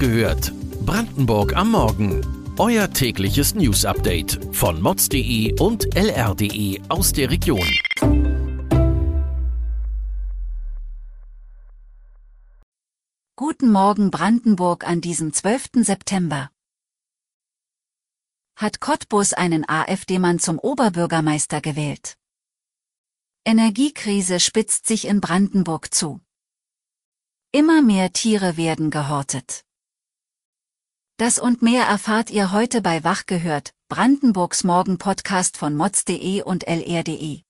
gehört. Brandenburg am Morgen. Euer tägliches News-Update von mods.de und lr.de aus der Region. Guten Morgen Brandenburg an diesem 12. September. Hat Cottbus einen AfD-Mann zum Oberbürgermeister gewählt? Energiekrise spitzt sich in Brandenburg zu. Immer mehr Tiere werden gehortet. Das und mehr erfahrt ihr heute bei Wach gehört, Brandenburgs Morgen-Podcast von mods.de und lr.de.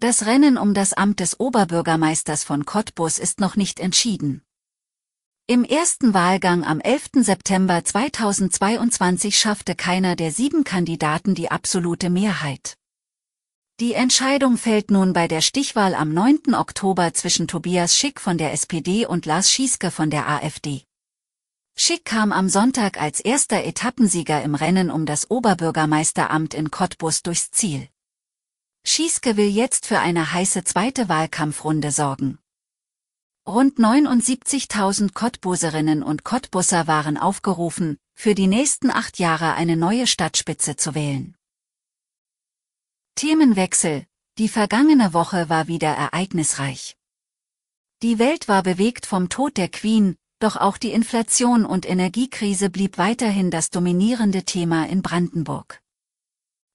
Das Rennen um das Amt des Oberbürgermeisters von Cottbus ist noch nicht entschieden. Im ersten Wahlgang am 11. September 2022 schaffte keiner der sieben Kandidaten die absolute Mehrheit. Die Entscheidung fällt nun bei der Stichwahl am 9. Oktober zwischen Tobias Schick von der SPD und Lars Schieske von der AfD. Schick kam am Sonntag als erster Etappensieger im Rennen um das Oberbürgermeisteramt in Cottbus durchs Ziel. Schieske will jetzt für eine heiße zweite Wahlkampfrunde sorgen. Rund 79.000 Cottbuserinnen und Cottbusser waren aufgerufen, für die nächsten acht Jahre eine neue Stadtspitze zu wählen. Themenwechsel. Die vergangene Woche war wieder ereignisreich. Die Welt war bewegt vom Tod der Queen, doch auch die Inflation und Energiekrise blieb weiterhin das dominierende Thema in Brandenburg.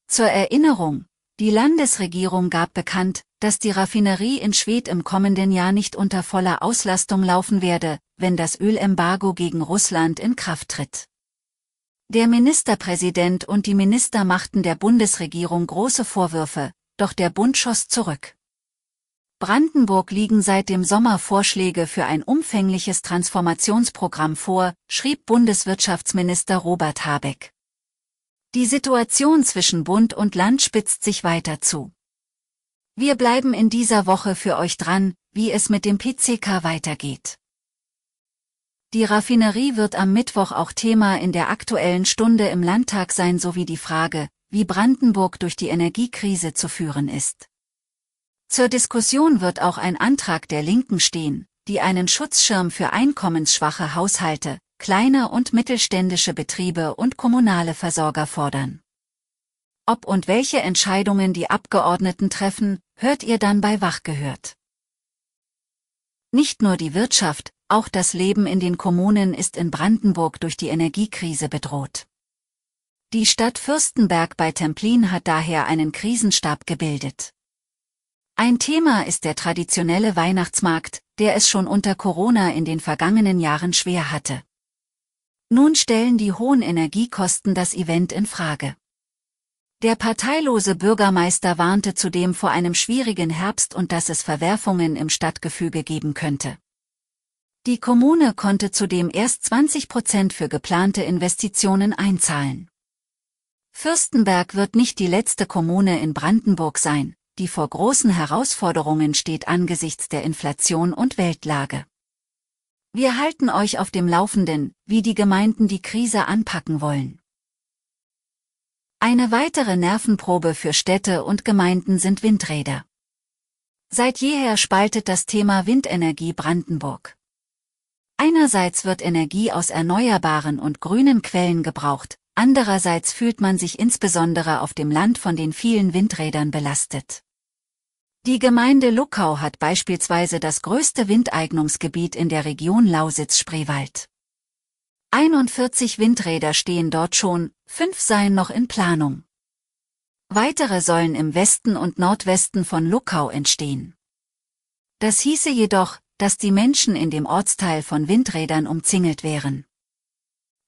Zur Erinnerung, die Landesregierung gab bekannt, dass die Raffinerie in Schwedt im kommenden Jahr nicht unter voller Auslastung laufen werde, wenn das Ölembargo gegen Russland in Kraft tritt. Der Ministerpräsident und die Minister machten der Bundesregierung große Vorwürfe, doch der Bund schoss zurück. Brandenburg liegen seit dem Sommer Vorschläge für ein umfängliches Transformationsprogramm vor, schrieb Bundeswirtschaftsminister Robert Habeck. Die Situation zwischen Bund und Land spitzt sich weiter zu. Wir bleiben in dieser Woche für euch dran, wie es mit dem PCK weitergeht. Die Raffinerie wird am Mittwoch auch Thema in der aktuellen Stunde im Landtag sein sowie die Frage, wie Brandenburg durch die Energiekrise zu führen ist. Zur Diskussion wird auch ein Antrag der Linken stehen, die einen Schutzschirm für einkommensschwache Haushalte, kleine und mittelständische Betriebe und kommunale Versorger fordern. Ob und welche Entscheidungen die Abgeordneten treffen, hört ihr dann bei Wach gehört. Nicht nur die Wirtschaft, auch das Leben in den Kommunen ist in Brandenburg durch die Energiekrise bedroht. Die Stadt Fürstenberg bei Templin hat daher einen Krisenstab gebildet. Ein Thema ist der traditionelle Weihnachtsmarkt, der es schon unter Corona in den vergangenen Jahren schwer hatte. Nun stellen die hohen Energiekosten das Event in Frage. Der parteilose Bürgermeister warnte zudem vor einem schwierigen Herbst und dass es Verwerfungen im Stadtgefüge geben könnte. Die Kommune konnte zudem erst 20 Prozent für geplante Investitionen einzahlen. Fürstenberg wird nicht die letzte Kommune in Brandenburg sein, die vor großen Herausforderungen steht angesichts der Inflation und Weltlage. Wir halten euch auf dem Laufenden, wie die Gemeinden die Krise anpacken wollen. Eine weitere Nervenprobe für Städte und Gemeinden sind Windräder. Seit jeher spaltet das Thema Windenergie Brandenburg. Einerseits wird Energie aus erneuerbaren und grünen Quellen gebraucht, andererseits fühlt man sich insbesondere auf dem Land von den vielen Windrädern belastet. Die Gemeinde Luckau hat beispielsweise das größte Windeignungsgebiet in der Region Lausitz-Spreewald. 41 Windräder stehen dort schon, fünf seien noch in Planung. Weitere sollen im Westen und Nordwesten von Luckau entstehen. Das hieße jedoch, dass die Menschen in dem Ortsteil von Windrädern umzingelt wären.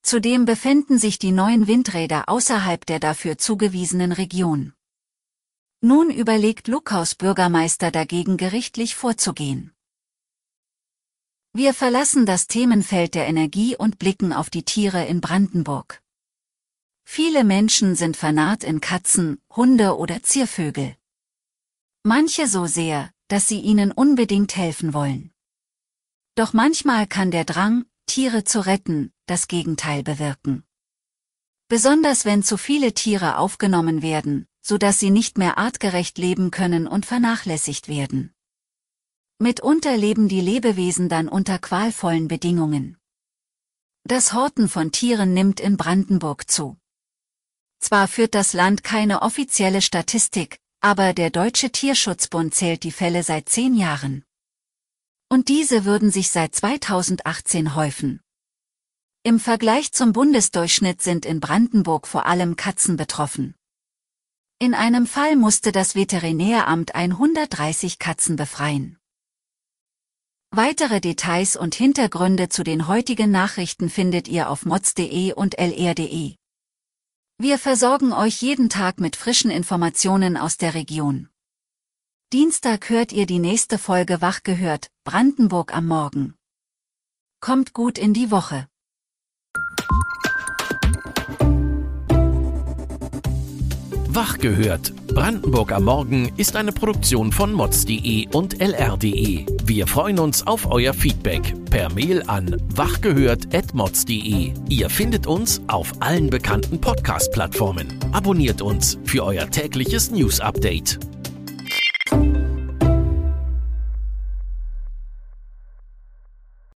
Zudem befänden sich die neuen Windräder außerhalb der dafür zugewiesenen Region. Nun überlegt Lukaus Bürgermeister dagegen gerichtlich vorzugehen. Wir verlassen das Themenfeld der Energie und blicken auf die Tiere in Brandenburg. Viele Menschen sind vernarrt in Katzen, Hunde oder Ziervögel. Manche so sehr, dass sie ihnen unbedingt helfen wollen. Doch manchmal kann der Drang, Tiere zu retten, das Gegenteil bewirken. Besonders wenn zu viele Tiere aufgenommen werden, so dass sie nicht mehr artgerecht leben können und vernachlässigt werden. Mitunter leben die Lebewesen dann unter qualvollen Bedingungen. Das Horten von Tieren nimmt in Brandenburg zu. Zwar führt das Land keine offizielle Statistik, aber der Deutsche Tierschutzbund zählt die Fälle seit zehn Jahren. Und diese würden sich seit 2018 häufen. Im Vergleich zum Bundesdurchschnitt sind in Brandenburg vor allem Katzen betroffen. In einem Fall musste das Veterinäramt 130 Katzen befreien. Weitere Details und Hintergründe zu den heutigen Nachrichten findet ihr auf mods.de und lr.de. Wir versorgen euch jeden Tag mit frischen Informationen aus der Region. Dienstag hört ihr die nächste Folge Wach gehört, Brandenburg am Morgen. Kommt gut in die Woche. Wach gehört. Brandenburg am Morgen ist eine Produktion von mods.de und lr.de. Wir freuen uns auf euer Feedback per Mail an wachgehört.mods.de. Ihr findet uns auf allen bekannten Podcast-Plattformen. Abonniert uns für euer tägliches News-Update.